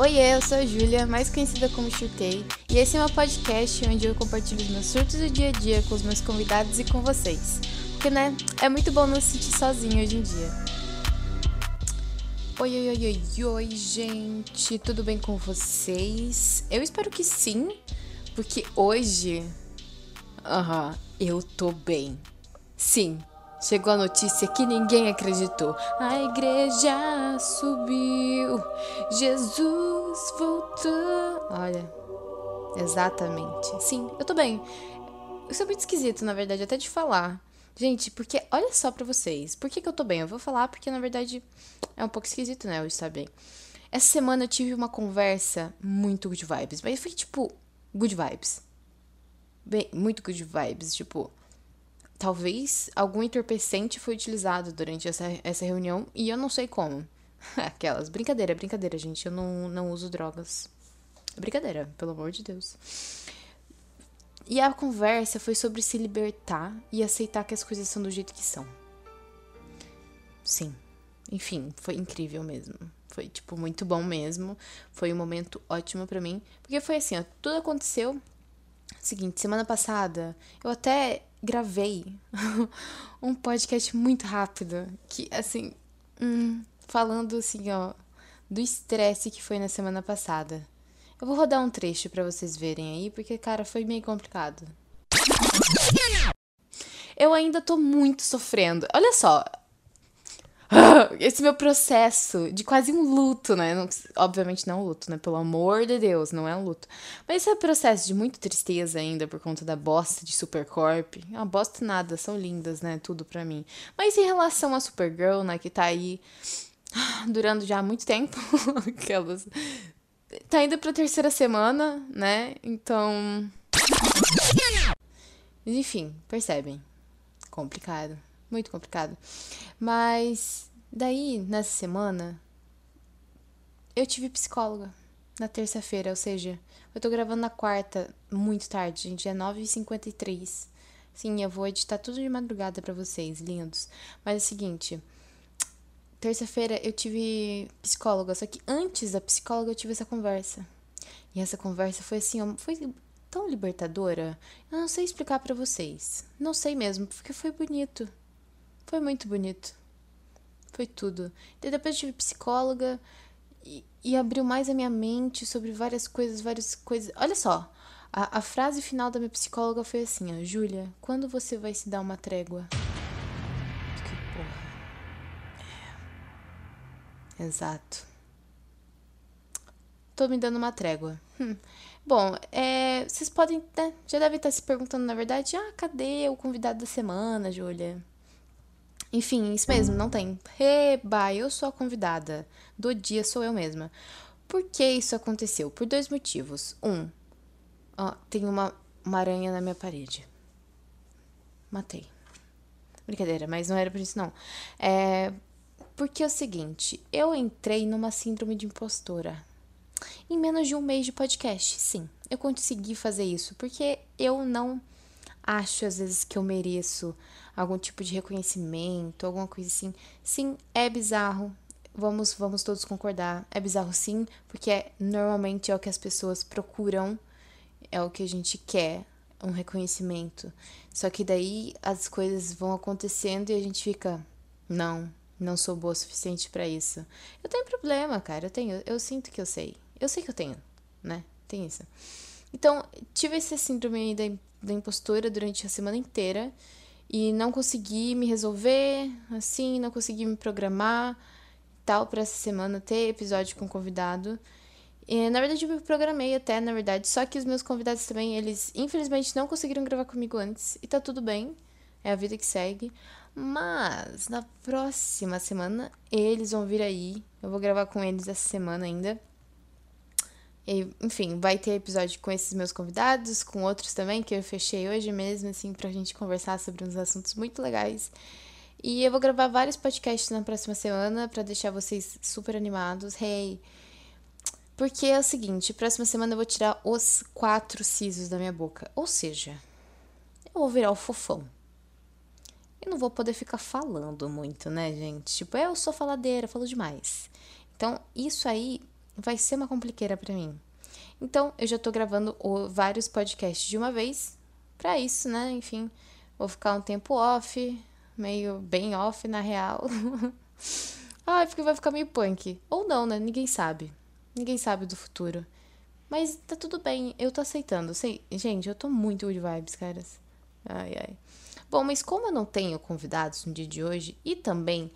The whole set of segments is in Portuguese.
Oiê, eu sou a Júlia, mais conhecida como Chutei, e esse é meu podcast onde eu compartilho os meus surtos do dia a dia com os meus convidados e com vocês. Porque, né, é muito bom não se sentir sozinho hoje em dia. Oi, oi, oi, oi, oi, gente, tudo bem com vocês? Eu espero que sim, porque hoje. Aham, eu tô bem. Sim, Chegou a notícia que ninguém acreditou. A igreja subiu, Jesus voltou. Olha, exatamente. Sim, eu tô bem. Isso é muito esquisito, na verdade, até de falar. Gente, porque olha só pra vocês. Por que, que eu tô bem? Eu vou falar porque, na verdade, é um pouco esquisito, né? Eu estar bem. Essa semana eu tive uma conversa muito good vibes. Mas foi tipo, good vibes. Bem, muito good vibes. Tipo, talvez algum entorpecente foi utilizado durante essa, essa reunião e eu não sei como. Aquelas. Brincadeira, brincadeira, gente. Eu não, não uso drogas. Brincadeira, pelo amor de Deus. E a conversa foi sobre se libertar e aceitar que as coisas são do jeito que são. Sim. Enfim, foi incrível mesmo. Foi, tipo, muito bom mesmo. Foi um momento ótimo para mim. Porque foi assim, ó, tudo aconteceu. Seguinte, semana passada, eu até gravei um podcast muito rápido, que assim, hum, falando assim, ó, do estresse que foi na semana passada. Eu vou rodar um trecho para vocês verem aí, porque cara, foi meio complicado. Eu ainda tô muito sofrendo. Olha só, esse meu processo de quase um luto, né? Não, obviamente não luto, né? Pelo amor de Deus, não é um luto. Mas esse é um processo de muita tristeza ainda por conta da bosta de Supercorp. Ah, bosta nada, são lindas, né? Tudo pra mim. Mas em relação a Supergirl, né? Que tá aí durando já há muito tempo. Aquelas. Tá indo pra terceira semana, né? Então. Enfim, percebem. Complicado muito complicado. Mas daí, nessa semana, eu tive psicóloga na terça-feira, ou seja, eu tô gravando na quarta, muito tarde, gente, é 9h53. Sim, eu vou editar tudo de madrugada para vocês, lindos. Mas é o seguinte, terça-feira eu tive psicóloga, só que antes da psicóloga eu tive essa conversa. E essa conversa foi assim, foi tão libertadora. Eu não sei explicar para vocês. Não sei mesmo, porque foi bonito. Foi muito bonito. Foi tudo. E depois tive psicóloga e, e, abriu mais a minha mente sobre várias coisas, várias coisas. Olha só, a, a frase final da minha psicóloga foi assim, ó, Júlia, quando você vai se dar uma trégua? Que porra. É. Exato. Tô me dando uma trégua. Hum. Bom, é, vocês podem, né, já devem estar se perguntando, na verdade, ah, cadê o convidado da semana, Júlia? Enfim, isso mesmo, não tem. Reba, eu sou a convidada. Do dia sou eu mesma. Por que isso aconteceu? Por dois motivos. Um, ó, tem uma, uma aranha na minha parede. Matei. Brincadeira, mas não era por isso, não. É. Porque é o seguinte, eu entrei numa síndrome de impostora. Em menos de um mês de podcast, sim. Eu consegui fazer isso, porque eu não acho às vezes que eu mereço algum tipo de reconhecimento, alguma coisa assim. Sim, é bizarro. Vamos, vamos todos concordar. É bizarro sim, porque é, normalmente é o que as pessoas procuram, é o que a gente quer, um reconhecimento. Só que daí as coisas vão acontecendo e a gente fica, não, não sou boa o suficiente para isso. Eu tenho problema, cara, eu tenho, eu sinto que eu sei. Eu sei que eu tenho, né? Tem isso. Então, tive esse síndrome da, da impostura durante a semana inteira e não consegui me resolver, assim, não consegui me programar tal para essa semana ter episódio com convidado. E, na verdade, eu me programei até, na verdade, só que os meus convidados também, eles infelizmente não conseguiram gravar comigo antes e tá tudo bem, é a vida que segue. Mas na próxima semana eles vão vir aí, eu vou gravar com eles essa semana ainda. E, enfim, vai ter episódio com esses meus convidados, com outros também, que eu fechei hoje mesmo, assim, pra gente conversar sobre uns assuntos muito legais. E eu vou gravar vários podcasts na próxima semana para deixar vocês super animados. Hey! Porque é o seguinte, próxima semana eu vou tirar os quatro sisos da minha boca. Ou seja, eu vou virar o fofão. Eu não vou poder ficar falando muito, né, gente? Tipo, eu sou faladeira, falo demais. Então, isso aí vai ser uma compliqueira para mim. Então, eu já tô gravando vários podcasts de uma vez. Pra isso, né? Enfim, vou ficar um tempo off, meio bem off na real. Ai, porque vai ficar meio punk. Ou não, né? Ninguém sabe. Ninguém sabe do futuro. Mas tá tudo bem, eu tô aceitando. Sei, gente, eu tô muito good vibes, caras. Ai, ai. Bom, mas como eu não tenho convidados no dia de hoje e também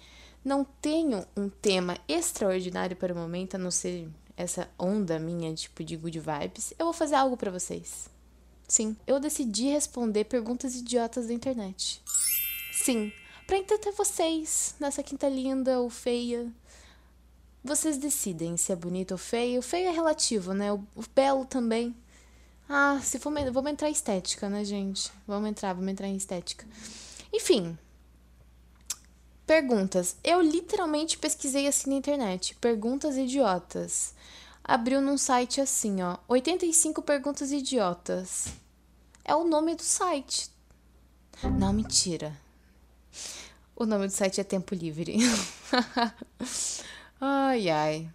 não tenho um tema extraordinário para o momento, a não ser essa onda minha, tipo, de good vibes, eu vou fazer algo para vocês. Sim, eu decidi responder perguntas idiotas da internet. Sim, para entreter vocês nessa quinta linda ou feia. Vocês decidem se é bonito ou feio. Feio é relativo, né? O, o belo também. Ah, se for. Vamos entrar em estética, né, gente? Vamos entrar, vamos entrar em estética. Enfim. Perguntas. Eu literalmente pesquisei assim na internet. Perguntas idiotas. Abriu num site assim, ó. 85 perguntas idiotas. É o nome do site. Não, mentira. O nome do site é Tempo Livre. ai, ai.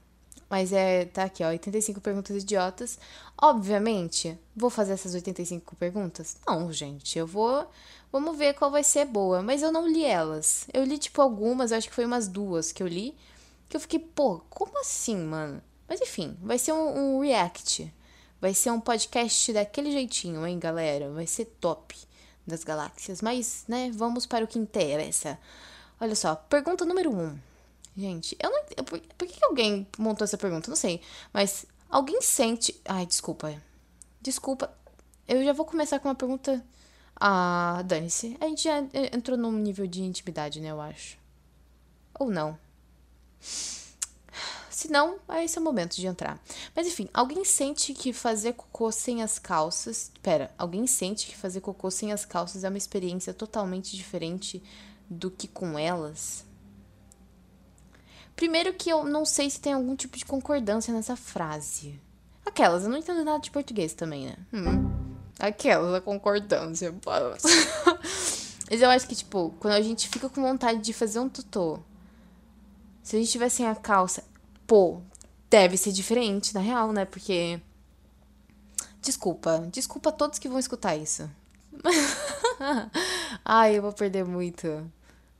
Mas é, tá aqui, ó, 85 perguntas idiotas. Obviamente, vou fazer essas 85 perguntas? Não, gente, eu vou. Vamos ver qual vai ser boa. Mas eu não li elas. Eu li, tipo, algumas, acho que foi umas duas que eu li. Que eu fiquei, pô, como assim, mano? Mas enfim, vai ser um, um react. Vai ser um podcast daquele jeitinho, hein, galera? Vai ser top das galáxias. Mas, né, vamos para o que interessa. Olha só, pergunta número um. Gente, eu não. Por, por que alguém montou essa pergunta? Não sei. Mas alguém sente. Ai, desculpa. Desculpa. Eu já vou começar com uma pergunta. Ah, dane-se. A gente já entrou num nível de intimidade, né? Eu acho. Ou não. Se não, esse é o momento de entrar. Mas enfim, alguém sente que fazer cocô sem as calças. Pera, alguém sente que fazer cocô sem as calças é uma experiência totalmente diferente do que com elas? Primeiro que eu não sei se tem algum tipo de concordância nessa frase. Aquelas, eu não entendo nada de português também, né? Hum. Aquelas, a concordância. Mas eu acho que, tipo, quando a gente fica com vontade de fazer um tutô, se a gente tiver sem a calça, pô, deve ser diferente, na real, né? Porque. Desculpa, desculpa a todos que vão escutar isso. Ai, eu vou perder muito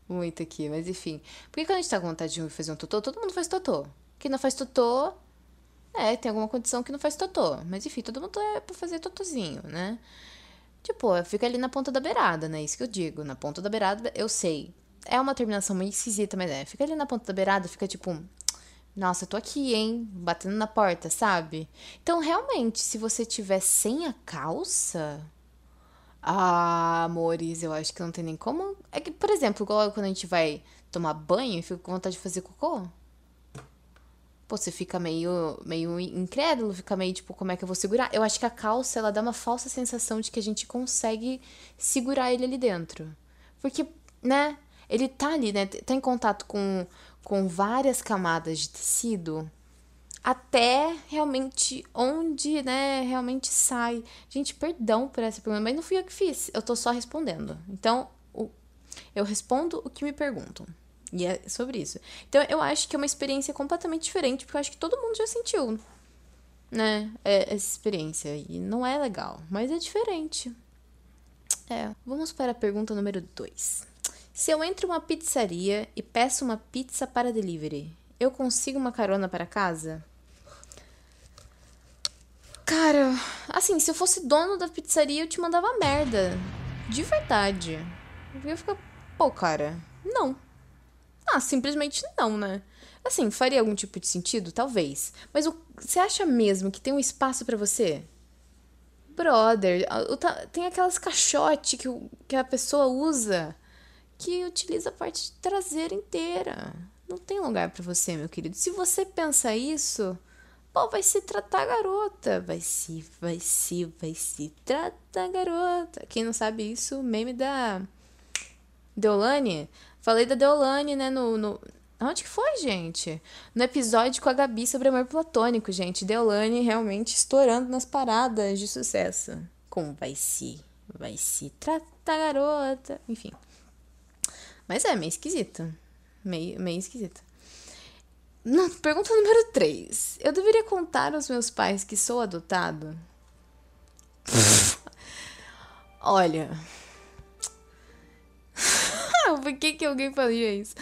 muito aqui, mas enfim. Porque quando a gente tá com vontade de fazer um totô, todo mundo faz totô. Quem não faz totô, é, tem alguma condição que não faz totô. Mas enfim, todo mundo é pra fazer totozinho, né? Tipo, fica ali na ponta da beirada, né? Isso que eu digo. Na ponta da beirada, eu sei. É uma terminação meio esquisita, mas é. Fica ali na ponta da beirada, fica tipo. Nossa, eu tô aqui, hein? Batendo na porta, sabe? Então, realmente, se você tiver sem a calça ah, amores, eu acho que não tem nem como. É que, por exemplo, igual quando a gente vai tomar banho e fica com vontade de fazer cocô. Pô, você fica meio, meio incrédulo, fica meio tipo, como é que eu vou segurar? Eu acho que a calça, ela dá uma falsa sensação de que a gente consegue segurar ele ali dentro. Porque, né, ele tá ali, né, tá em contato com, com várias camadas de tecido até realmente onde, né, realmente sai. Gente, perdão por essa pergunta, mas não fui eu que fiz, eu tô só respondendo. Então, o, eu respondo o que me perguntam. E é sobre isso. Então, eu acho que é uma experiência completamente diferente, porque eu acho que todo mundo já sentiu, né, é, essa experiência. E não é legal, mas é diferente. É, vamos para a pergunta número 2. Se eu entro uma pizzaria e peço uma pizza para delivery, eu consigo uma carona para casa? Cara, assim, se eu fosse dono da pizzaria, eu te mandava merda. De verdade. Eu ia ficar, pô, cara, não. Ah, simplesmente não, né? Assim, faria algum tipo de sentido? Talvez. Mas você acha mesmo que tem um espaço para você? Brother, tem aquelas caixotes que, que a pessoa usa que utiliza a parte traseira inteira. Não tem lugar para você, meu querido. Se você pensa isso, Pô, vai se tratar garota. Vai se, vai se, vai se tratar garota. Quem não sabe isso, meme da Deolane. Falei da Deolane, né, no, no... Onde que foi, gente? No episódio com a Gabi sobre amor platônico, gente. Deolane realmente estourando nas paradas de sucesso. Como vai se, vai se tratar garota. Enfim. Mas é meio esquisito. Meio, meio esquisito. Não, pergunta número 3. Eu deveria contar aos meus pais que sou adotado? Olha. por que, que alguém faria isso?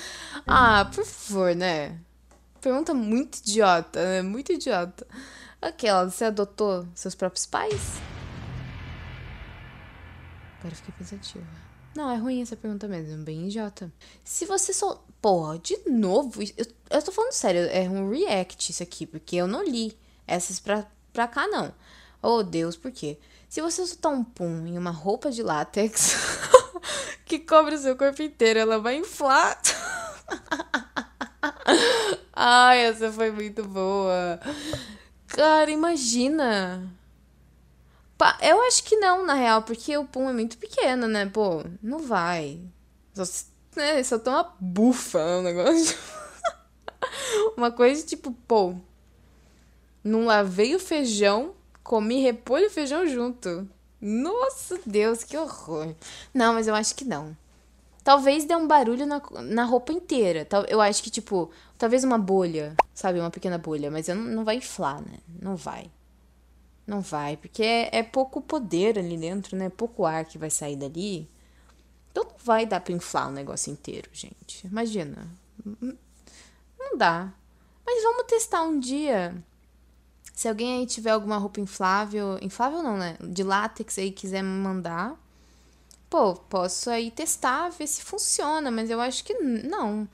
Ah, por favor, né? Pergunta muito idiota, né? Muito idiota. Aquela, você adotou seus próprios pais? Agora eu fiquei pensativa. Não, é ruim essa pergunta mesmo, bem idiota. Se você só. Porra, de novo? Eu, eu tô falando sério, é um react isso aqui, porque eu não li essas pra, pra cá, não. Oh, Deus, por quê? Se você soltar um pum em uma roupa de látex que cobre o seu corpo inteiro, ela vai inflar. Ai, essa foi muito boa. Cara, imagina. Eu acho que não, na real, porque o pum é muito pequeno, né? Pô, não vai. Só, né, só tem uma bufa o negócio. uma coisa tipo, pô, não lavei o feijão, comi repolho e feijão junto. Nossa Deus, que horror. Não, mas eu acho que não. Talvez dê um barulho na, na roupa inteira. Eu acho que, tipo, talvez uma bolha, sabe? Uma pequena bolha. Mas não, não vai inflar, né? Não vai. Não vai, porque é, é pouco poder ali dentro, né? Pouco ar que vai sair dali. Então não vai dar pra inflar o negócio inteiro, gente. Imagina. Não dá. Mas vamos testar um dia. Se alguém aí tiver alguma roupa inflável. Inflável não, né? De látex aí quiser me mandar pô, posso aí testar, ver se funciona, mas eu acho que não.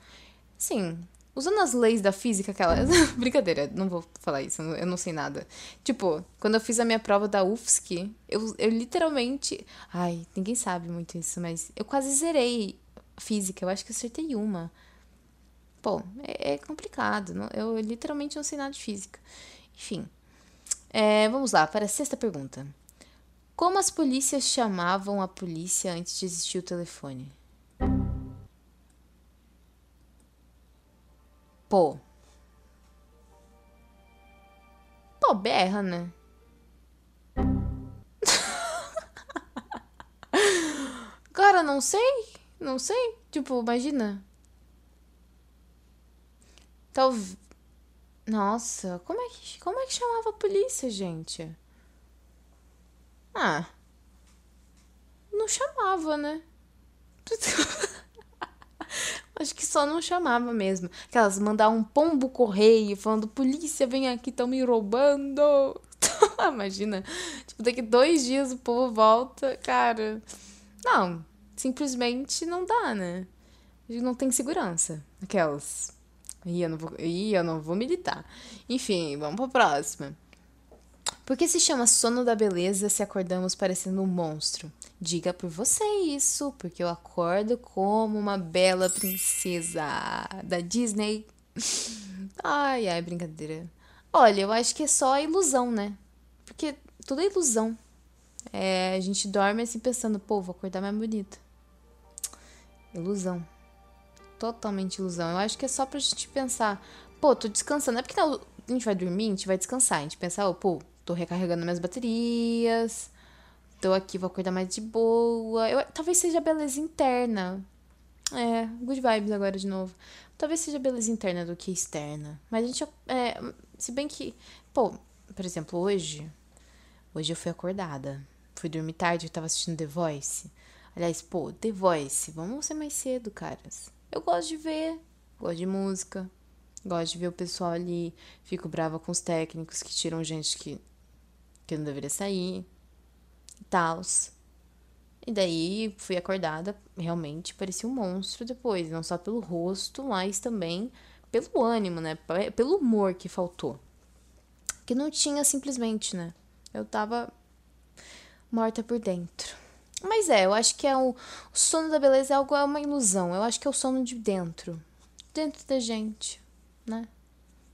Sim, usando as leis da física, aquelas. Brincadeira, não vou falar isso, eu não sei nada. Tipo, quando eu fiz a minha prova da UFSC, eu, eu literalmente. Ai, ninguém sabe muito isso, mas eu quase zerei física, eu acho que acertei uma. Pô, é, é complicado, não, eu literalmente não sei nada de física. Enfim. É, vamos lá, para a sexta pergunta. Como as polícias chamavam a polícia antes de existir o telefone? Pô. Pô, berra, né? Cara, não sei. Não sei. Tipo, imagina. Talvez. Nossa, como é que como é que chamava a polícia, gente? Ah. Não chamava, né? Acho que só não chamava mesmo. Aquelas mandar um pombo correio falando: polícia, vem aqui, estão me roubando. Imagina. Tipo, daqui dois dias o povo volta. Cara. Não. Simplesmente não dá, né? Não tem segurança. Aquelas. Ih, eu não vou, Ih, eu não vou militar. Enfim, vamos pra próxima. Por que se chama sono da beleza se acordamos parecendo um monstro? Diga por você isso, porque eu acordo como uma bela princesa da Disney. Ai, ai, brincadeira. Olha, eu acho que é só ilusão, né? Porque tudo é ilusão. É, a gente dorme assim pensando, pô, vou acordar mais bonita. Ilusão. Totalmente ilusão. Eu acho que é só pra gente pensar, pô, tô descansando. É porque a gente vai dormir, a gente vai descansar. A gente pensa, oh, pô, tô recarregando minhas baterias. Tô aqui, vou acordar mais de boa. Eu, talvez seja beleza interna. É, good vibes agora de novo. Talvez seja beleza interna do que externa. Mas a gente. É, se bem que. Pô, por exemplo, hoje. Hoje eu fui acordada. Fui dormir tarde, eu tava assistindo The Voice. Aliás, pô, The Voice, vamos ser mais cedo, caras. Eu gosto de ver, gosto de música, gosto de ver o pessoal ali. Fico brava com os técnicos que tiram gente que que não deveria sair e. E daí fui acordada, realmente parecia um monstro depois, não só pelo rosto, mas também pelo ânimo, né? Pelo humor que faltou. Que não tinha simplesmente, né? Eu tava morta por dentro. Mas é, eu acho que é o, o sono da beleza é algo é uma ilusão. Eu acho que é o sono de dentro, dentro da gente, né?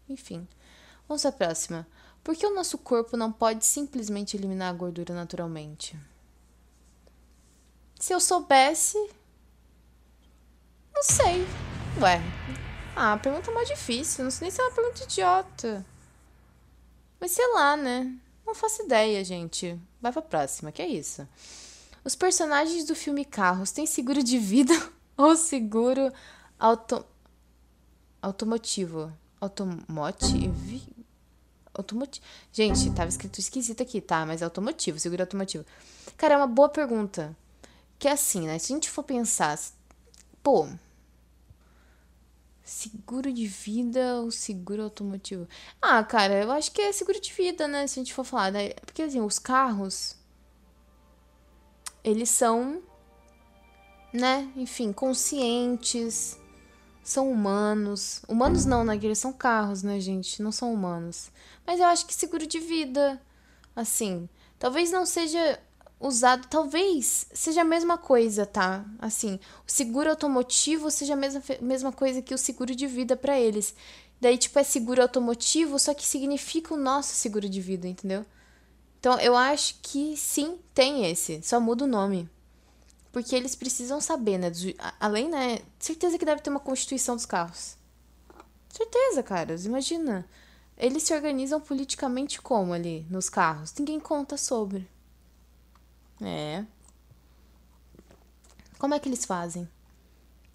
Enfim. Vamos à próxima. Por que o nosso corpo não pode simplesmente eliminar a gordura naturalmente? Se eu soubesse. Não sei. Ué. Ah, a pergunta é mais difícil. Não sei nem se é uma pergunta idiota. Mas sei lá, né? Não faço ideia, gente. Vai pra próxima, que é isso. Os personagens do filme Carros têm seguro de vida ou seguro auto... automotivo? Automotivo. Gente, tava escrito esquisito aqui, tá? Mas é automotivo, seguro automotivo. Cara, é uma boa pergunta. Que é assim, né? Se a gente for pensar, pô, seguro de vida ou seguro automotivo? Ah, cara, eu acho que é seguro de vida, né? Se a gente for falar, né? Porque assim, os carros eles são, né, enfim, conscientes, são humanos. Humanos não, né? Eles são carros, né, gente? Não são humanos. Mas eu acho que seguro de vida, assim, talvez não seja usado, talvez seja a mesma coisa, tá? Assim, o seguro automotivo seja a mesma, mesma coisa que o seguro de vida para eles. Daí, tipo, é seguro automotivo, só que significa o nosso seguro de vida, entendeu? Então, eu acho que sim, tem esse, só muda o nome. Porque eles precisam saber, né? Além, né? Certeza que deve ter uma constituição dos carros. Certeza, caras, imagina. Eles se organizam politicamente como ali nos carros? Ninguém conta sobre. É. Como é que eles fazem?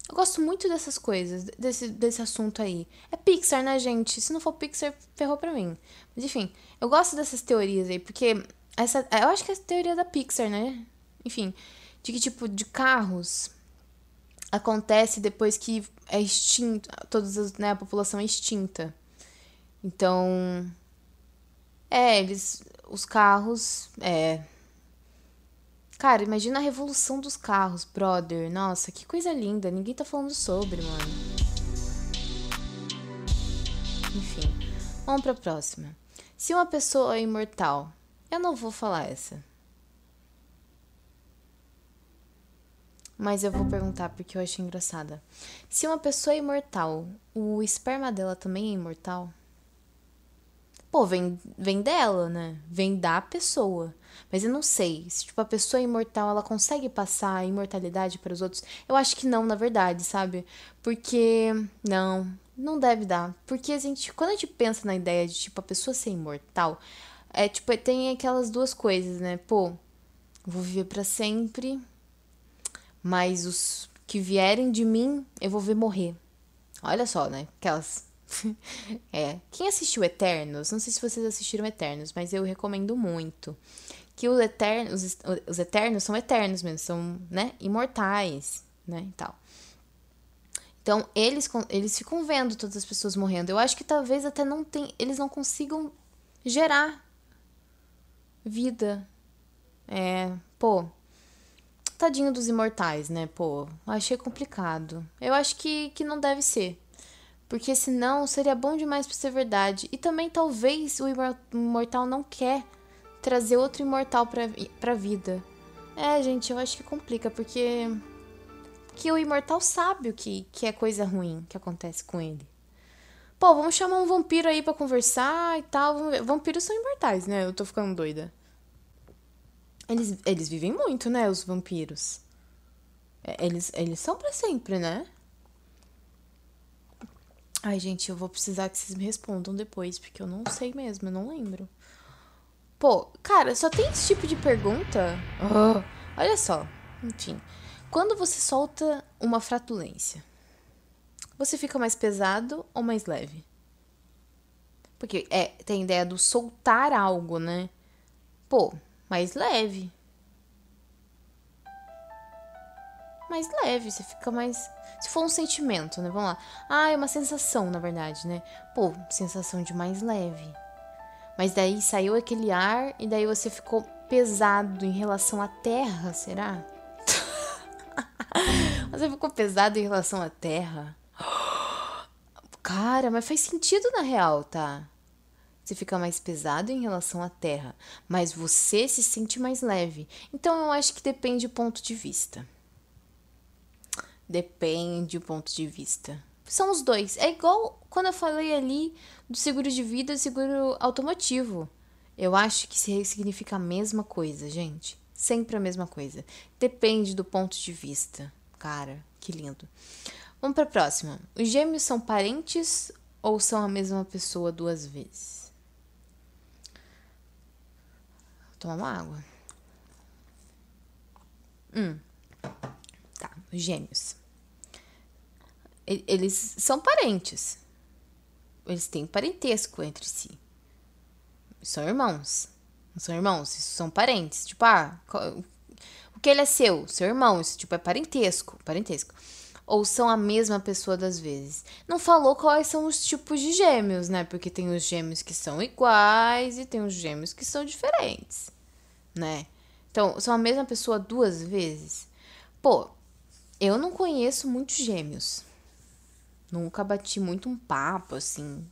Eu gosto muito dessas coisas, desse, desse assunto aí. É Pixar, né, gente? Se não for Pixar, ferrou pra mim. Mas enfim, eu gosto dessas teorias aí, porque essa, eu acho que é a teoria da Pixar, né? Enfim, de que tipo de carros acontece depois que é extinto, todas né, a população é extinta. Então, é, eles, os carros, é. Cara, imagina a revolução dos carros, brother. Nossa, que coisa linda. Ninguém tá falando sobre, mano. Enfim, vamos pra próxima. Se uma pessoa é imortal, eu não vou falar essa. Mas eu vou perguntar porque eu achei engraçada. Se uma pessoa é imortal, o esperma dela também é imortal? pô, vem, vem dela, né? Vem da pessoa. Mas eu não sei se, tipo, a pessoa imortal, ela consegue passar a imortalidade para os outros. Eu acho que não, na verdade, sabe? Porque, não, não deve dar. Porque a gente, quando a gente pensa na ideia de, tipo, a pessoa ser imortal, é, tipo, tem aquelas duas coisas, né? Pô, vou viver para sempre, mas os que vierem de mim, eu vou ver morrer. Olha só, né? Aquelas é. Quem assistiu Eternos, não sei se vocês assistiram Eternos, mas eu recomendo muito. Que os Eternos, os, os Eternos são eternos mesmo, são, né, imortais, né, e tal. Então, eles, eles ficam vendo todas as pessoas morrendo. Eu acho que talvez até não tem, eles não consigam gerar vida. É, pô, tadinho dos imortais, né, pô, achei complicado. Eu acho que, que não deve ser. Porque senão seria bom demais para ser verdade. E também talvez o imortal não quer trazer outro imortal pra, pra vida. É, gente, eu acho que complica, porque. Que o imortal sabe o que, que é coisa ruim que acontece com ele. Pô, vamos chamar um vampiro aí para conversar e tal. Vampiros são imortais, né? Eu tô ficando doida. Eles, eles vivem muito, né? Os vampiros. É, eles, eles são para sempre, né? Ai, gente, eu vou precisar que vocês me respondam depois, porque eu não sei mesmo, eu não lembro. Pô, cara, só tem esse tipo de pergunta? Oh, olha só. Enfim, quando você solta uma fratulência, você fica mais pesado ou mais leve? Porque é, tem a ideia do soltar algo, né? Pô, mais leve. mais leve, você fica mais. Se for um sentimento, né? Vamos lá. Ah, é uma sensação, na verdade, né? Pô, sensação de mais leve. Mas daí saiu aquele ar e daí você ficou pesado em relação à terra, será? você ficou pesado em relação à terra? Cara, mas faz sentido na real, tá? Você fica mais pesado em relação à terra, mas você se sente mais leve. Então eu acho que depende do ponto de vista. Depende do ponto de vista. São os dois. É igual quando eu falei ali do seguro de vida e seguro automotivo. Eu acho que significa a mesma coisa, gente. Sempre a mesma coisa. Depende do ponto de vista. Cara, que lindo. Vamos para a próxima. Os gêmeos são parentes ou são a mesma pessoa duas vezes? Vou tomar uma água. Hum. Tá, os gêmeos. Eles são parentes. eles têm parentesco entre si. São irmãos. Não são irmãos, são parentes. Tipo, ah, o que ele é seu? Seu irmão, isso tipo é parentesco, parentesco. Ou são a mesma pessoa das vezes. Não falou quais são os tipos de gêmeos, né? Porque tem os gêmeos que são iguais e tem os gêmeos que são diferentes, né? Então, são a mesma pessoa duas vezes. Pô, eu não conheço muitos gêmeos. Nunca bati muito um papo, assim,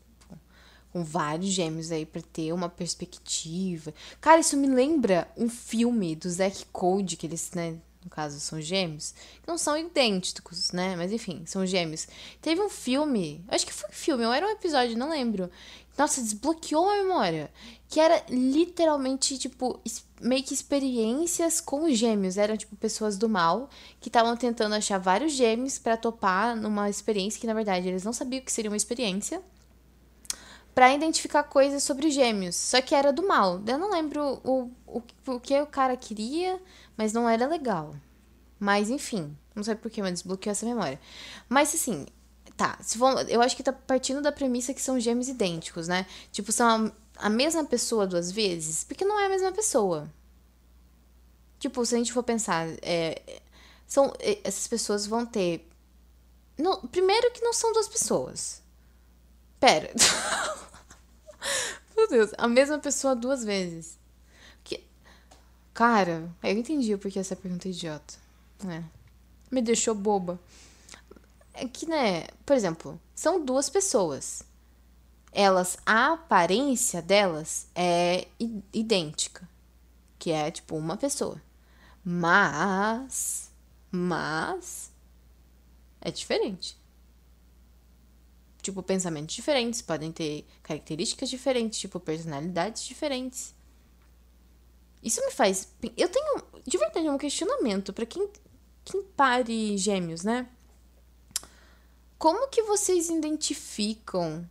com vários gêmeos aí para ter uma perspectiva. Cara, isso me lembra um filme do Zack Code, que eles, né, no caso são gêmeos, que não são idênticos, né? Mas enfim, são gêmeos. Teve um filme, acho que foi um filme, ou era um episódio, não lembro. Nossa, desbloqueou a memória. Que era literalmente, tipo, meio que experiências com gêmeos. Eram, tipo, pessoas do mal que estavam tentando achar vários gêmeos para topar numa experiência que, na verdade, eles não sabiam que seria uma experiência para identificar coisas sobre gêmeos. Só que era do mal. Eu não lembro o, o, o que o cara queria, mas não era legal. Mas enfim, não sei porquê, mas desbloqueou essa memória. Mas assim, tá. Se for, eu acho que tá partindo da premissa que são gêmeos idênticos, né? Tipo, são a, a mesma pessoa duas vezes, porque não é a mesma pessoa. Tipo, se a gente for pensar, é, são, essas pessoas vão ter. No, primeiro que não são duas pessoas. Pera. Meu Deus, a mesma pessoa duas vezes. Que... Cara, eu entendi porque essa pergunta é idiota. É. Me deixou boba. É que, né, por exemplo, são duas pessoas. Elas, a aparência delas é idêntica. Que é, tipo, uma pessoa. Mas. Mas. É diferente tipo, pensamentos diferentes, podem ter características diferentes, tipo, personalidades diferentes. Isso me faz. Eu tenho, de verdade, um questionamento para quem, quem pare gêmeos, né? Como que vocês identificam?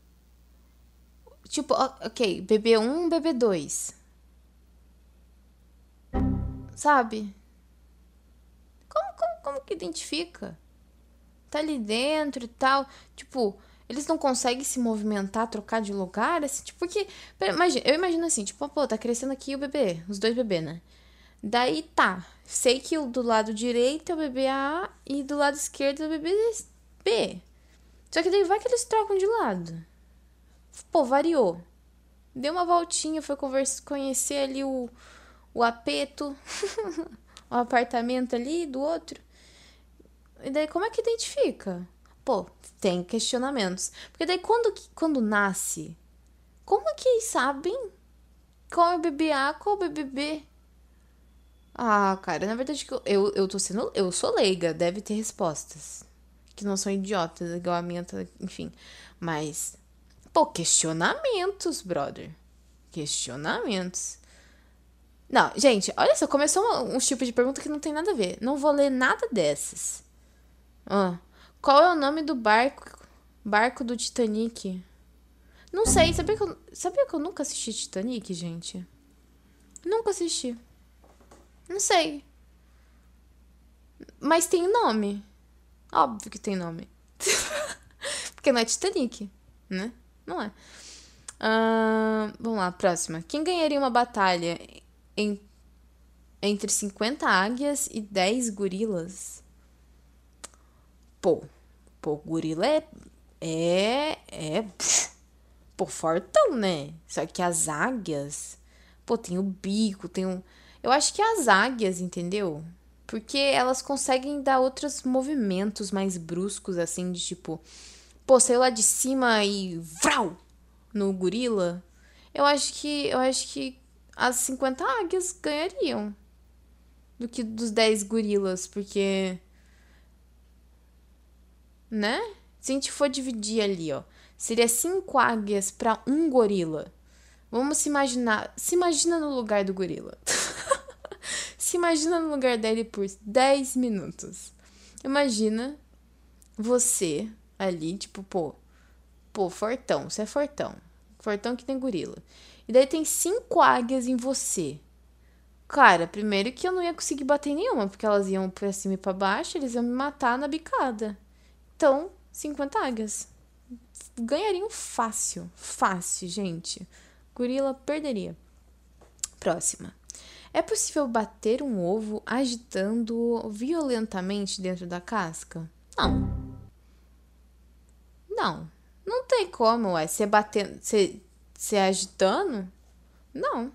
Tipo, ok, bebê 1, bebê 2. Sabe? Como, como, como que identifica? Tá ali dentro e tal. Tipo, eles não conseguem se movimentar, trocar de lugar, assim, tipo, porque. Imagina, eu imagino assim, tipo, pô, tá crescendo aqui o bebê, os dois bebês, né? Daí tá. Sei que do lado direito é o bebê A e do lado esquerdo é o bebê B. Só que daí vai que eles trocam de lado. Pô, variou. Deu uma voltinha, foi conversa, conhecer ali o, o apeto, o apartamento ali do outro. E daí como é que identifica? Pô, tem questionamentos. Porque daí quando, quando nasce, como é que sabem qual é o bebê A, qual é o bebê B? Ah, cara, na verdade eu, eu tô sendo. Eu sou leiga, deve ter respostas. Que não são idiotas, igual a minha, enfim. Mas. Pô, questionamentos, brother. Questionamentos. Não, gente, olha só, começou um, um de pergunta que não tem nada a ver. Não vou ler nada dessas. Ah. Qual é o nome do barco barco do Titanic? Não sei, sabia que eu, sabia que eu nunca assisti Titanic, gente? Nunca assisti. Não sei. Mas tem nome. Óbvio que tem nome. Porque não é Titanic, né? Não é. Uh, vamos lá, próxima. Quem ganharia uma batalha em, entre 50 águias e 10 gorilas? Pô, pô, gorila é. É. É. Pô, fortão, né? Só que as águias. Pô, tem o bico, tem um. Eu acho que as águias, entendeu? Porque elas conseguem dar outros movimentos mais bruscos, assim, de tipo. Pô, saiu lá de cima e. Vrau! No gorila. Eu acho que. Eu acho que as 50 águias ganhariam. Do que dos 10 gorilas, porque né? Se a gente for dividir ali, ó, seria cinco águias para um gorila. Vamos se imaginar, se imagina no lugar do gorila. se imagina no lugar dele por 10 minutos. Imagina você ali, tipo, pô, pô, fortão, você é fortão. Fortão que tem gorila. E daí tem cinco águias em você. Cara, primeiro que eu não ia conseguir bater nenhuma, porque elas iam pra cima e pra baixo, eles iam me matar na bicada. Então, 50 águias. ganhariam fácil. Fácil, gente. Gorila perderia. Próxima. É possível bater um ovo agitando violentamente dentro da casca? Não. Não. Não tem como, é. Você batendo. Você, você agitando? Não.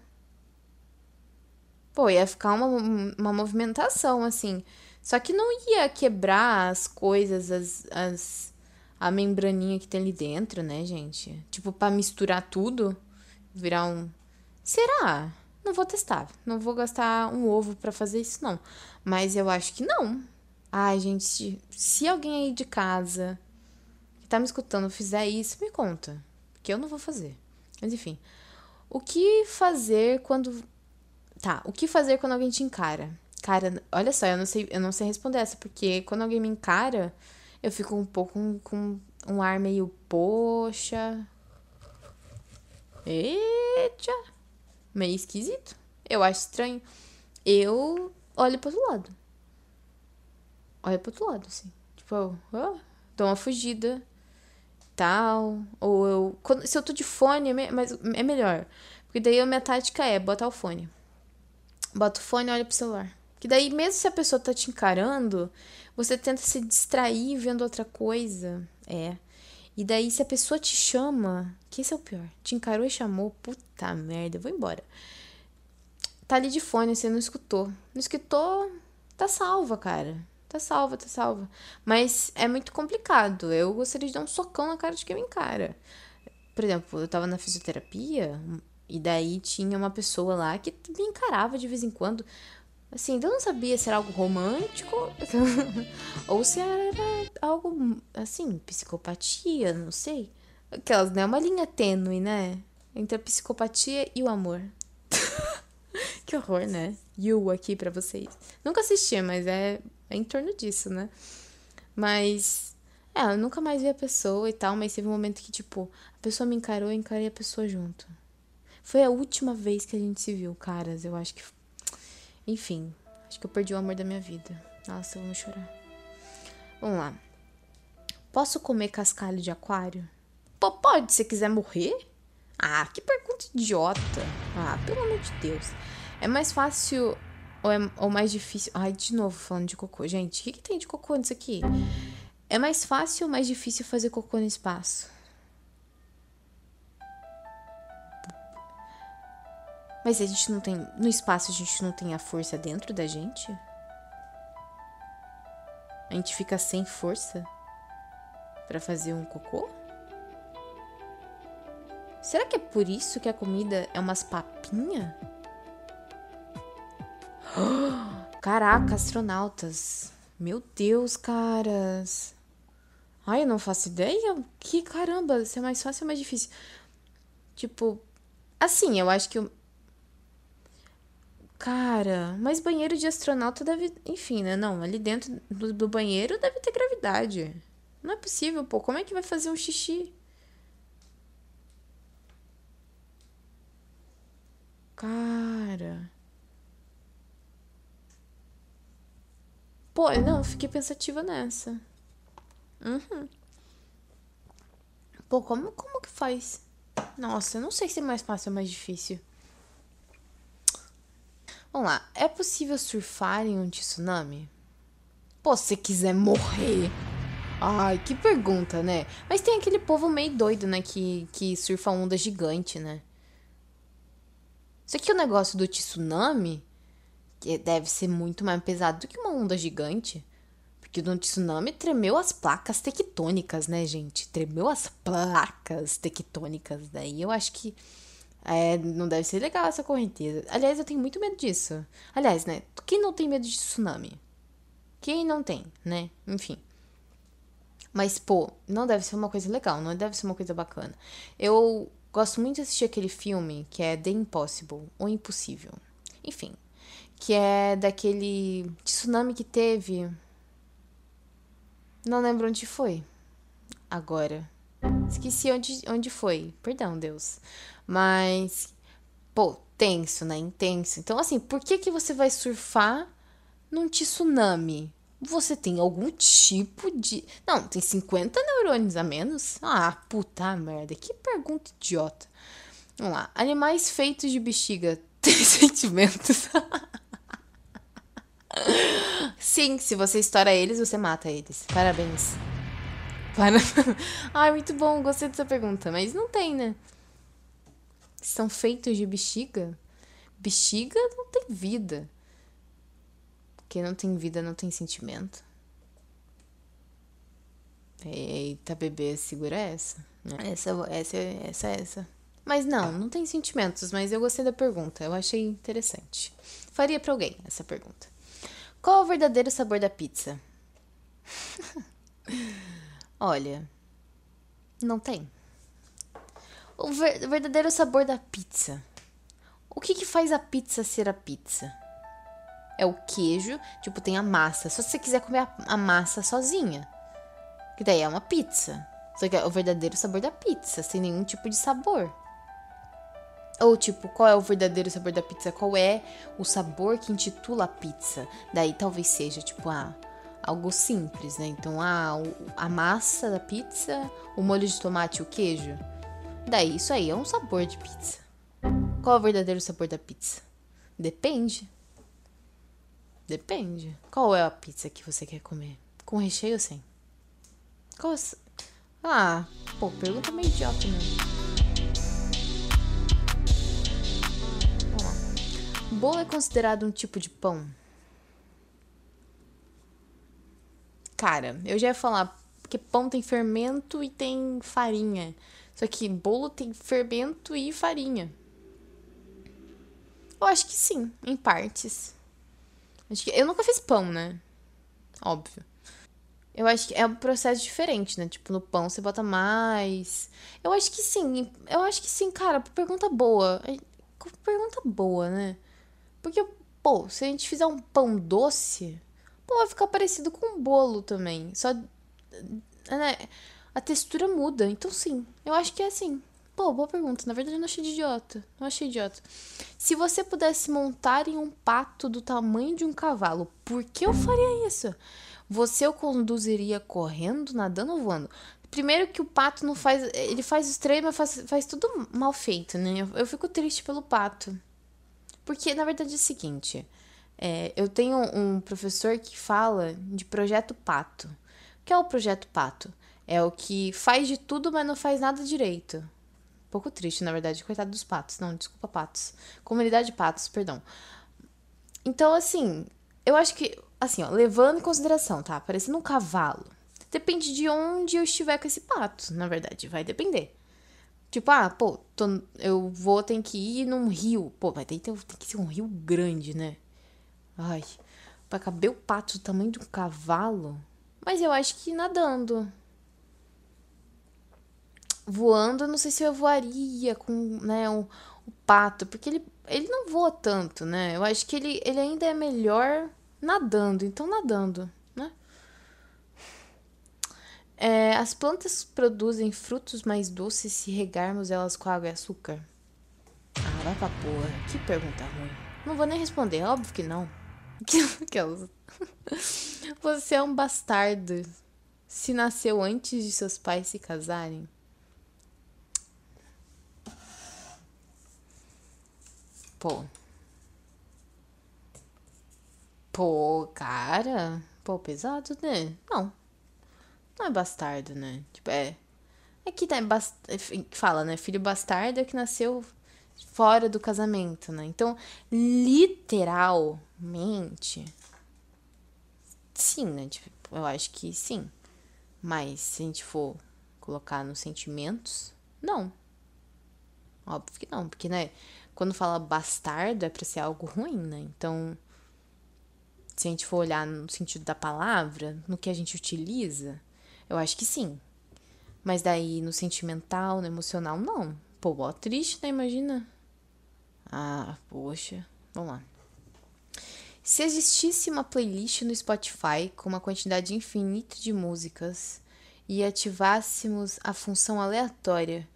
Pô, ia ficar uma, uma movimentação, assim. Só que não ia quebrar as coisas, as, as, a membraninha que tem ali dentro, né, gente? Tipo, para misturar tudo, virar um. Será? Não vou testar. Não vou gastar um ovo para fazer isso, não. Mas eu acho que não. Ai, gente, se, alguém aí de casa que tá me escutando fizer isso, me conta. Porque eu não vou fazer. Mas enfim. O que fazer quando Tá, o que fazer quando alguém te encara? Cara, olha só, eu não sei, eu não sei responder essa, porque quando alguém me encara, eu fico um pouco com um ar meio, poxa. Eita! Meio esquisito. Eu acho estranho. Eu olho pro outro lado. Olho pro outro lado, assim. Tipo, oh, dou uma fugida. Tal. Ou eu. Quando, se eu tô de fone, é, mas é melhor. Porque daí a minha tática é botar o fone. Bota o fone e olha pro celular. Que daí, mesmo se a pessoa tá te encarando, você tenta se distrair vendo outra coisa. É. E daí, se a pessoa te chama, que esse é o pior. Te encarou e chamou, puta merda, eu vou embora. Tá ali de fone, você não escutou. Não escutou, tá salva, cara. Tá salva, tá salva. Mas é muito complicado. Eu gostaria de dar um socão na cara de quem me encara. Por exemplo, eu tava na fisioterapia, e daí tinha uma pessoa lá que me encarava de vez em quando. Assim, eu não sabia se era algo romântico ou se era algo, assim, psicopatia, não sei. Aquelas, né? Uma linha tênue, né? Entre a psicopatia e o amor. que horror, né? You aqui para vocês. Nunca assisti, mas é, é em torno disso, né? Mas. É, eu nunca mais vi a pessoa e tal, mas teve um momento que, tipo, a pessoa me encarou e encarei a pessoa junto. Foi a última vez que a gente se viu, caras. Eu acho que. Enfim, acho que eu perdi o amor da minha vida. Nossa, vamos chorar. Vamos lá. Posso comer cascalho de aquário? Pô, pode, se quiser morrer? Ah, que pergunta idiota. Ah, pelo amor de Deus. É mais fácil ou, é, ou mais difícil. Ai, de novo falando de cocô. Gente, o que, que tem de cocô nisso aqui? É mais fácil ou mais difícil fazer cocô no espaço? Mas a gente não tem. No espaço a gente não tem a força dentro da gente? A gente fica sem força para fazer um cocô? Será que é por isso que a comida é umas papinha? Caraca, astronautas. Meu Deus, caras. Ai, eu não faço ideia. Que caramba, se é mais fácil ou mais difícil? Tipo, assim, eu acho que Cara, mas banheiro de astronauta deve. Enfim, né? Não, ali dentro do, do banheiro deve ter gravidade. Não é possível, pô. Como é que vai fazer um xixi? Cara. Pô, não, fiquei pensativa nessa. Uhum. Pô, como, como que faz? Nossa, não sei se é mais fácil ou mais difícil. Vamos lá. É possível surfar em um tsunami? Pô, se quiser morrer. Ai, que pergunta, né? Mas tem aquele povo meio doido, né? Que, que surfa onda gigante, né? Isso aqui é o negócio do tsunami, que deve ser muito mais pesado do que uma onda gigante. Porque no tsunami tremeu as placas tectônicas, né, gente? Tremeu as placas tectônicas. Daí eu acho que é, não deve ser legal essa correnteza. Aliás, eu tenho muito medo disso. Aliás, né? Quem não tem medo de tsunami? Quem não tem, né? Enfim. Mas, pô, não deve ser uma coisa legal, não deve ser uma coisa bacana. Eu gosto muito de assistir aquele filme que é The Impossible, ou Impossível. Enfim. Que é daquele tsunami que teve. Não lembro onde foi. Agora. Esqueci onde, onde foi. Perdão, Deus. Mas, pô, tenso, né? Intenso. Então, assim, por que que você vai surfar num tsunami? Você tem algum tipo de. Não, tem 50 neurônios a menos? Ah, puta merda, que pergunta idiota. Vamos lá. Animais feitos de bexiga têm sentimentos? Sim, se você estoura eles, você mata eles. Parabéns. Para... Ai, muito bom, gostei dessa pergunta. Mas não tem, né? São feitos de bexiga? Bexiga não tem vida. Quem não tem vida não tem sentimento. Eita, bebê, segura essa. Essa, essa, essa, essa. Mas não, não tem sentimentos, mas eu gostei da pergunta. Eu achei interessante. Faria para alguém essa pergunta. Qual é o verdadeiro sabor da pizza? Olha, não tem. O ver verdadeiro sabor da pizza. O que, que faz a pizza ser a pizza? É o queijo, tipo, tem a massa. Só se você quiser comer a, a massa sozinha. Que daí é uma pizza. Só que é o verdadeiro sabor da pizza, sem nenhum tipo de sabor. Ou tipo, qual é o verdadeiro sabor da pizza? Qual é o sabor que intitula a pizza? Daí talvez seja tipo, ah, algo simples, né? Então, ah, a massa da pizza, o molho de tomate e o queijo. Daí isso aí é um sabor de pizza. Qual é o verdadeiro sabor da pizza? Depende. Depende. Qual é a pizza que você quer comer? Com recheio ou sem? Qual é... Ah, pô, pergunta meio idiota mesmo. Bolo é considerado um tipo de pão? Cara, eu já ia falar porque pão tem fermento e tem farinha. Só que bolo tem fermento e farinha. Eu acho que sim, em partes. Acho que eu nunca fiz pão, né? Óbvio. Eu acho que é um processo diferente, né? Tipo, no pão você bota mais. Eu acho que sim. Eu acho que sim, cara. Pergunta boa. Pergunta boa, né? Porque, pô, se a gente fizer um pão doce, pô, vai ficar parecido com um bolo também. Só. Né, a textura muda. Então, sim, eu acho que é assim. Pô, boa pergunta. Na verdade, eu não achei de idiota. Não achei idiota. Se você pudesse montar em um pato do tamanho de um cavalo, por que eu faria isso? Você o conduziria correndo, nadando ou voando? Primeiro que o pato não faz. Ele faz treinos, mas faz, faz tudo mal feito, né? Eu, eu fico triste pelo pato. Porque, na verdade, é o seguinte: é, eu tenho um professor que fala de projeto pato. O que é o projeto pato? É o que faz de tudo, mas não faz nada direito. Um pouco triste, na verdade. Coitado dos patos. Não, desculpa, patos. Comunidade de patos, perdão. Então, assim, eu acho que, assim, ó, levando em consideração, tá? Parecendo um cavalo. Depende de onde eu estiver com esse pato, na verdade. Vai depender. Tipo, ah, pô, tô, eu vou, tem que ir num rio. Pô, vai ter, que ser um rio grande, né? Ai, pra caber o pato do tamanho de um cavalo. Mas eu acho que nadando. Voando, eu não sei se eu voaria com, né, o, o pato. Porque ele, ele não voa tanto, né? Eu acho que ele, ele ainda é melhor nadando. Então, nadando. É, as plantas produzem frutos mais doces se regarmos elas com água e açúcar? Ah, vai pra porra. Que pergunta ruim. Não vou nem responder, óbvio que não. Aquelas. Você é um bastardo. Se nasceu antes de seus pais se casarem? Pô. Pô, cara. Pô, pesado, né? Não. Não é bastardo, né? Tipo, é. É que tá, bast... fala, né? Filho bastardo é que nasceu fora do casamento, né? Então, literalmente. Sim, né? Tipo, eu acho que sim. Mas se a gente for colocar nos sentimentos, não. Óbvio que não, porque, né? Quando fala bastardo é pra ser algo ruim, né? Então, se a gente for olhar no sentido da palavra, no que a gente utiliza, eu acho que sim. Mas daí no sentimental, no emocional, não. Pô, ó, triste, né? Imagina. Ah, poxa. Vamos lá. Se existisse uma playlist no Spotify com uma quantidade infinita de músicas e ativássemos a função aleatória,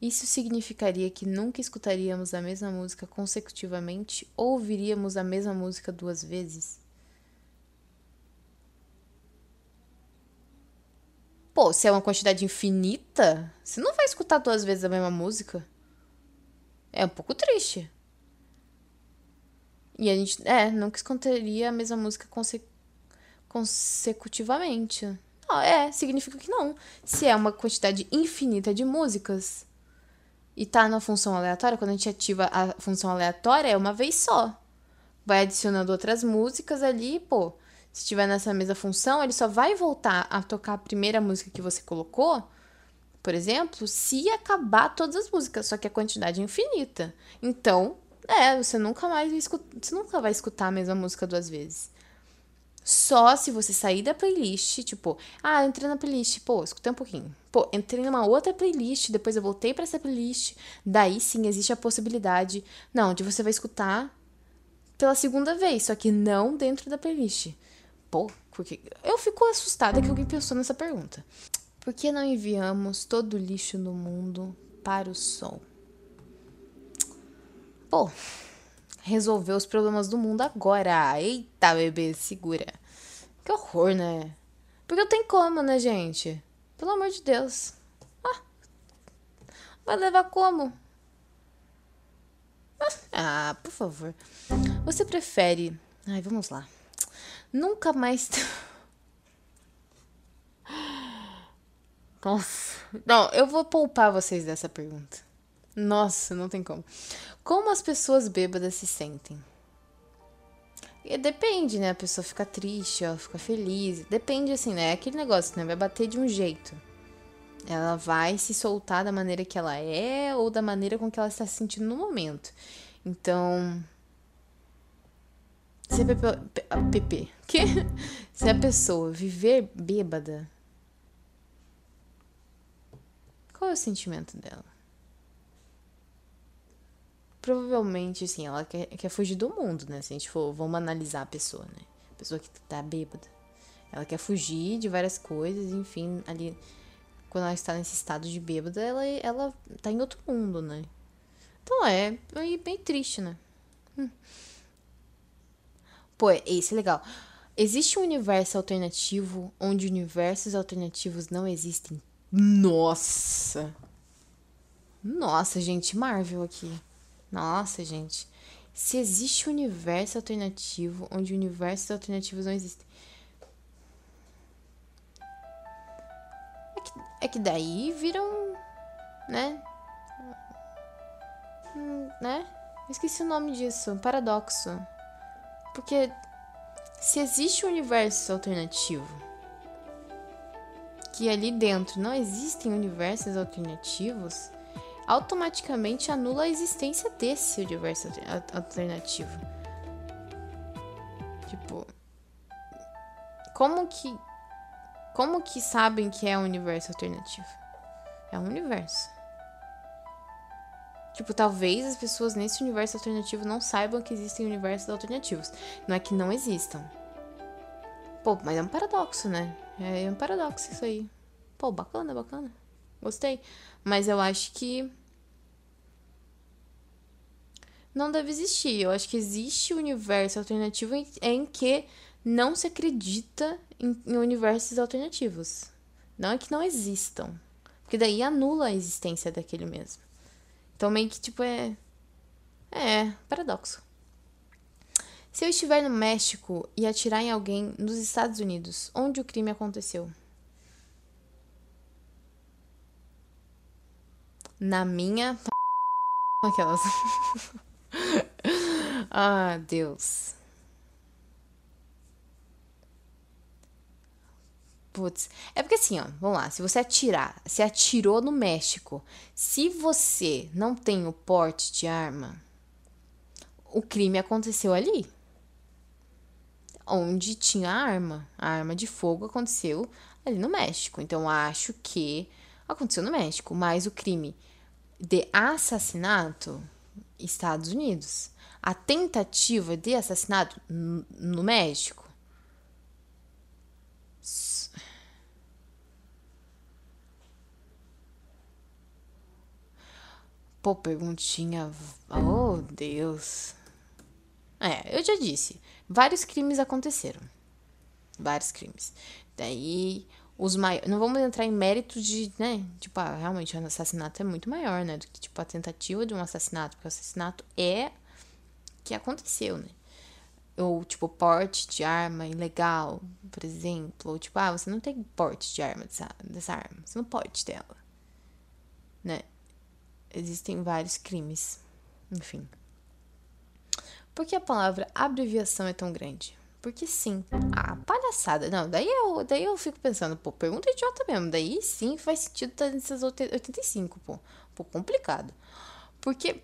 isso significaria que nunca escutaríamos a mesma música consecutivamente ou ouviríamos a mesma música duas vezes? Pô, se é uma quantidade infinita, você não vai escutar duas vezes a mesma música. É um pouco triste. E a gente, é, nunca escutaria a mesma música conse consecutivamente. Não, é, significa que não. Se é uma quantidade infinita de músicas e tá na função aleatória, quando a gente ativa a função aleatória, é uma vez só. Vai adicionando outras músicas ali, pô. Se tiver nessa mesma função, ele só vai voltar a tocar a primeira música que você colocou, por exemplo, se acabar todas as músicas, só que a quantidade é infinita. Então, é, você nunca mais escuta, você nunca vai escutar a mesma música duas vezes. Só se você sair da playlist, tipo, ah, eu entrei na playlist, pô, escutei um pouquinho. Pô, entrei numa outra playlist, depois eu voltei para essa playlist. Daí sim existe a possibilidade, não, de você vai escutar pela segunda vez, só que não dentro da playlist. Pô, porque eu fico assustada que alguém pensou nessa pergunta. Por que não enviamos todo o lixo no mundo para o sol? Pô, resolver os problemas do mundo agora. Eita, bebê, segura. Que horror, né? Porque eu tenho como, né, gente? Pelo amor de Deus. Ah, vai levar como? Ah, por favor. Você prefere. Ai, vamos lá. Nunca mais. Nossa. Não, eu vou poupar vocês dessa pergunta. Nossa, não tem como. Como as pessoas bêbadas se sentem? E depende, né? A pessoa fica triste, ela fica feliz. Depende, assim, né? É aquele negócio, né? Vai bater de um jeito. Ela vai se soltar da maneira que ela é ou da maneira com que ela está se sentindo no momento. Então. Se a, PP, que? se a pessoa viver bêbada, qual é o sentimento dela? provavelmente, assim, ela quer, quer fugir do mundo, né? Se a gente for, vamos analisar a pessoa, né? A pessoa que tá bêbada. Ela quer fugir de várias coisas, enfim, ali, quando ela está nesse estado de bêbada, ela, ela tá em outro mundo, né? Então é, é bem triste, né? Hum. Pô, esse é legal. Existe um universo alternativo onde universos alternativos não existem? Nossa! Nossa, gente, Marvel aqui. Nossa, gente. Se existe um universo alternativo onde universos alternativos não existem. É que, é que daí viram. Né? Né? Esqueci o nome disso. Paradoxo. Porque se existe um universo alternativo que ali dentro não existem universos alternativos, automaticamente anula a existência desse universo alternativo. Tipo, como que como que sabem que é um universo alternativo? É um universo. Tipo, talvez as pessoas nesse universo alternativo não saibam que existem universos alternativos. Não é que não existam. Pô, mas é um paradoxo, né? É um paradoxo isso aí. Pô, bacana, bacana. Gostei. Mas eu acho que não deve existir. Eu acho que existe um universo alternativo em, em que não se acredita em, em, universos alternativos. Não é que não existam. Porque daí anula a existência daquele mesmo. Então meio que tipo é. É, paradoxo. Se eu estiver no México e atirar em alguém nos Estados Unidos, onde o crime aconteceu? Na minha. Aquelas. ah, Deus. Putz. É porque assim, ó, vamos lá. Se você atirar, se atirou no México, se você não tem o porte de arma, o crime aconteceu ali. Onde tinha arma. A arma de fogo aconteceu ali no México. Então acho que aconteceu no México. Mas o crime de assassinato Estados Unidos. A tentativa de assassinato no México. Pô, perguntinha. Oh, Deus. É, eu já disse. Vários crimes aconteceram. Vários crimes. Daí, os maiores. Não vamos entrar em méritos de, né? Tipo, ah, realmente o assassinato é muito maior, né? Do que, tipo, a tentativa de um assassinato. Porque o assassinato é que aconteceu, né? Ou, tipo, porte de arma ilegal, por exemplo. Ou, tipo, ah, você não tem porte de arma dessa, dessa arma. Você não pode ter ela. Né? Existem vários crimes. Enfim. Por que a palavra abreviação é tão grande? Porque sim. Ah, palhaçada. Não, daí eu, daí eu fico pensando, pô, pergunta idiota mesmo. Daí sim faz sentido estar nesses 85, pô. Pô, complicado. Porque.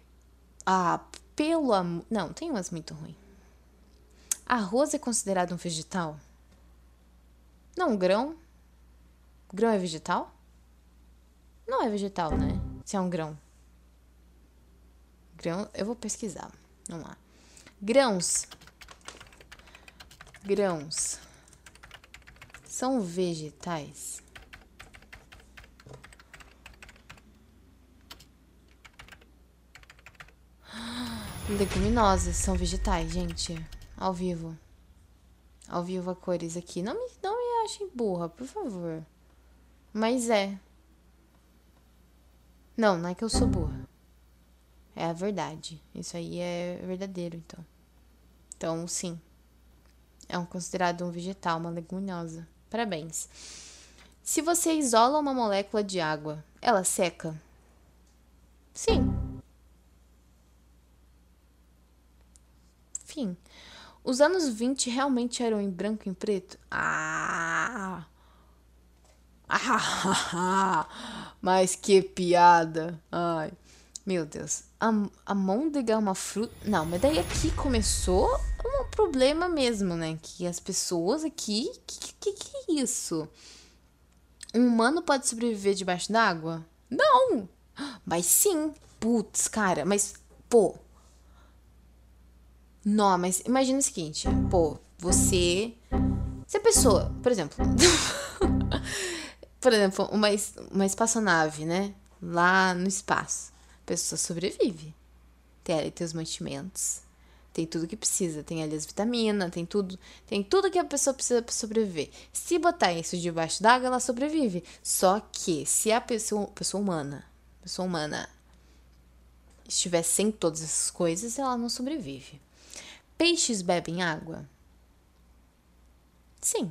Ah, pelo amor. Não, tem umas muito ruins. Arroz é considerado um vegetal? Não, grão. Grão é vegetal? Não é vegetal, né? Se é um grão. Grão, eu vou pesquisar. Vamos lá. Grãos grãos são vegetais? Leguminosas são vegetais, gente. Ao vivo. Ao vivo a cores aqui. Não me, não me achem burra, por favor. Mas é. Não, não é que eu sou burra. É a verdade. Isso aí é verdadeiro, então. Então, sim. É um, considerado um vegetal, uma leguminosa. Parabéns. Se você isola uma molécula de água, ela seca? Sim. Fim. Os anos 20 realmente eram em branco e em preto? Ah! Ah! Mas que piada! Ai, meu Deus. A, môndega é uma fruta. Não, mas daí aqui começou um problema mesmo, né? Que as pessoas aqui. Que, que, que é isso? Um humano pode sobreviver debaixo d'água? Não! Mas sim! Putz, cara, mas, pô. Não, mas imagina o seguinte, pô, você. Se a pessoa, por exemplo. por exemplo, uma, uma espaçonave, né? Lá no espaço. A pessoa sobrevive. Tem ali teus mantimentos tem tudo que precisa, tem ali as vitaminas, tem tudo, tem tudo que a pessoa precisa para sobreviver. Se botar isso debaixo d'água, ela sobrevive. Só que se a pessoa, pessoa humana, pessoa humana estiver sem todas essas coisas, ela não sobrevive. Peixes bebem água? Sim.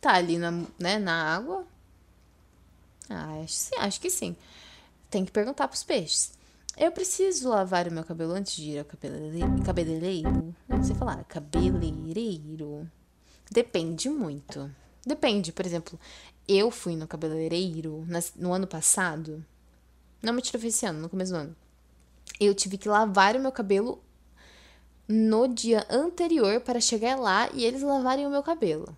Tá ali na, né, na água? Ah, acho, sim, acho que sim. Tem que perguntar pros peixes. Eu preciso lavar o meu cabelo antes de ir ao cabeleireiro? Não sei falar. Cabeleireiro. Depende muito. Depende, por exemplo, eu fui no cabeleireiro no ano passado. Não me tira esse ano, no começo do ano. Eu tive que lavar o meu cabelo no dia anterior para chegar lá e eles lavarem o meu cabelo.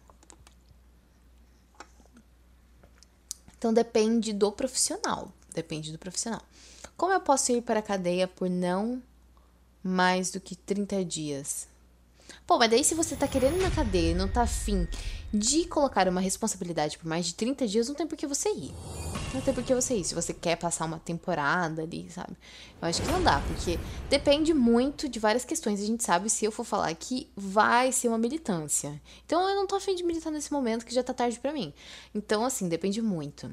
Então depende do profissional. Depende do profissional. Como eu posso ir para a cadeia por não mais do que 30 dias? Pô, mas daí se você tá querendo na cadeia e não tá afim de colocar uma responsabilidade por mais de 30 dias, não tem por que você ir. Não tem por que você ir. Se você quer passar uma temporada ali, sabe? Eu acho que não dá, porque depende muito de várias questões. A gente sabe, se eu for falar que vai ser uma militância. Então eu não tô afim de militar nesse momento que já tá tarde para mim. Então, assim, depende muito.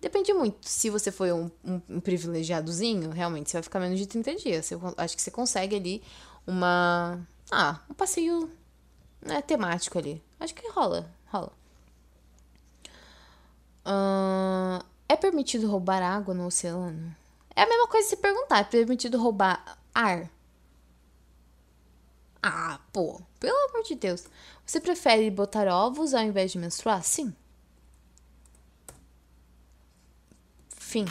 Depende muito. Se você for um, um, um, privilegiadozinho, realmente você vai ficar menos de 30 dias. Eu acho que você consegue ali uma. Ah, um passeio né, temático ali. Acho que rola. Rola. Uh, é permitido roubar água no oceano? É a mesma coisa se perguntar. É permitido roubar ar? Ah, pô, pelo amor de Deus. Você prefere botar ovos ao invés de menstruar? Sim. Fim.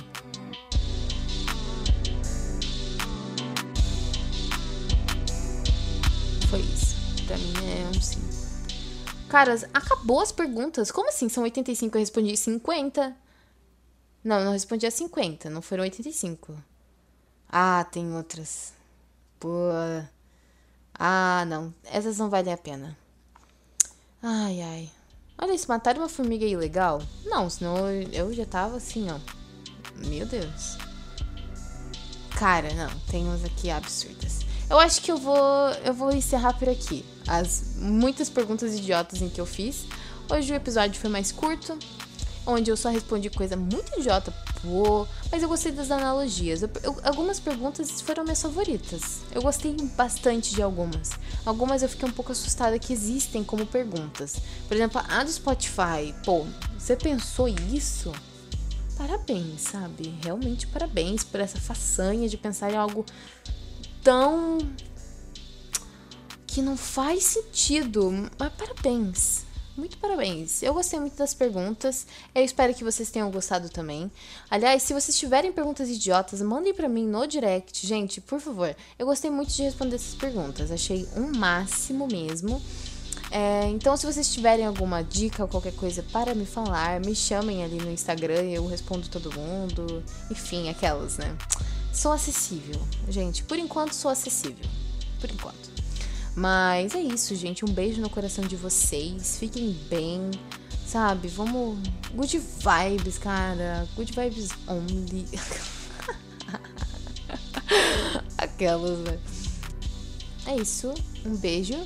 Foi isso. Pra mim é um sim. Caras, acabou as perguntas. Como assim? São 85, eu respondi 50. Não, não respondi a 50, não foram 85. Ah, tem outras. Pô. Ah, não. Essas não valem a pena. Ai, ai. Olha isso, mataram uma formiga ilegal? Não, senão eu já tava assim, ó. Meu Deus. Cara, não, tem umas aqui absurdas. Eu acho que eu vou, eu vou encerrar por aqui. As muitas perguntas idiotas em que eu fiz. Hoje o episódio foi mais curto, onde eu só respondi coisa muito idiota, pô, mas eu gostei das analogias. Eu, eu, algumas perguntas foram minhas favoritas. Eu gostei bastante de algumas. Algumas eu fiquei um pouco assustada que existem como perguntas. Por exemplo, a do Spotify. Pô, você pensou isso? Parabéns, sabe? Realmente parabéns por essa façanha de pensar em algo tão. que não faz sentido. Mas parabéns. Muito parabéns. Eu gostei muito das perguntas. Eu espero que vocês tenham gostado também. Aliás, se vocês tiverem perguntas idiotas, mandem para mim no direct. Gente, por favor. Eu gostei muito de responder essas perguntas. Achei um máximo mesmo. É, então, se vocês tiverem alguma dica ou qualquer coisa para me falar, me chamem ali no Instagram, eu respondo todo mundo. Enfim, aquelas, né? Sou acessível. Gente, por enquanto sou acessível. Por enquanto. Mas é isso, gente. Um beijo no coração de vocês. Fiquem bem. Sabe? Vamos. Good vibes, cara. Good vibes only. Aquelas, né? É isso. Um beijo.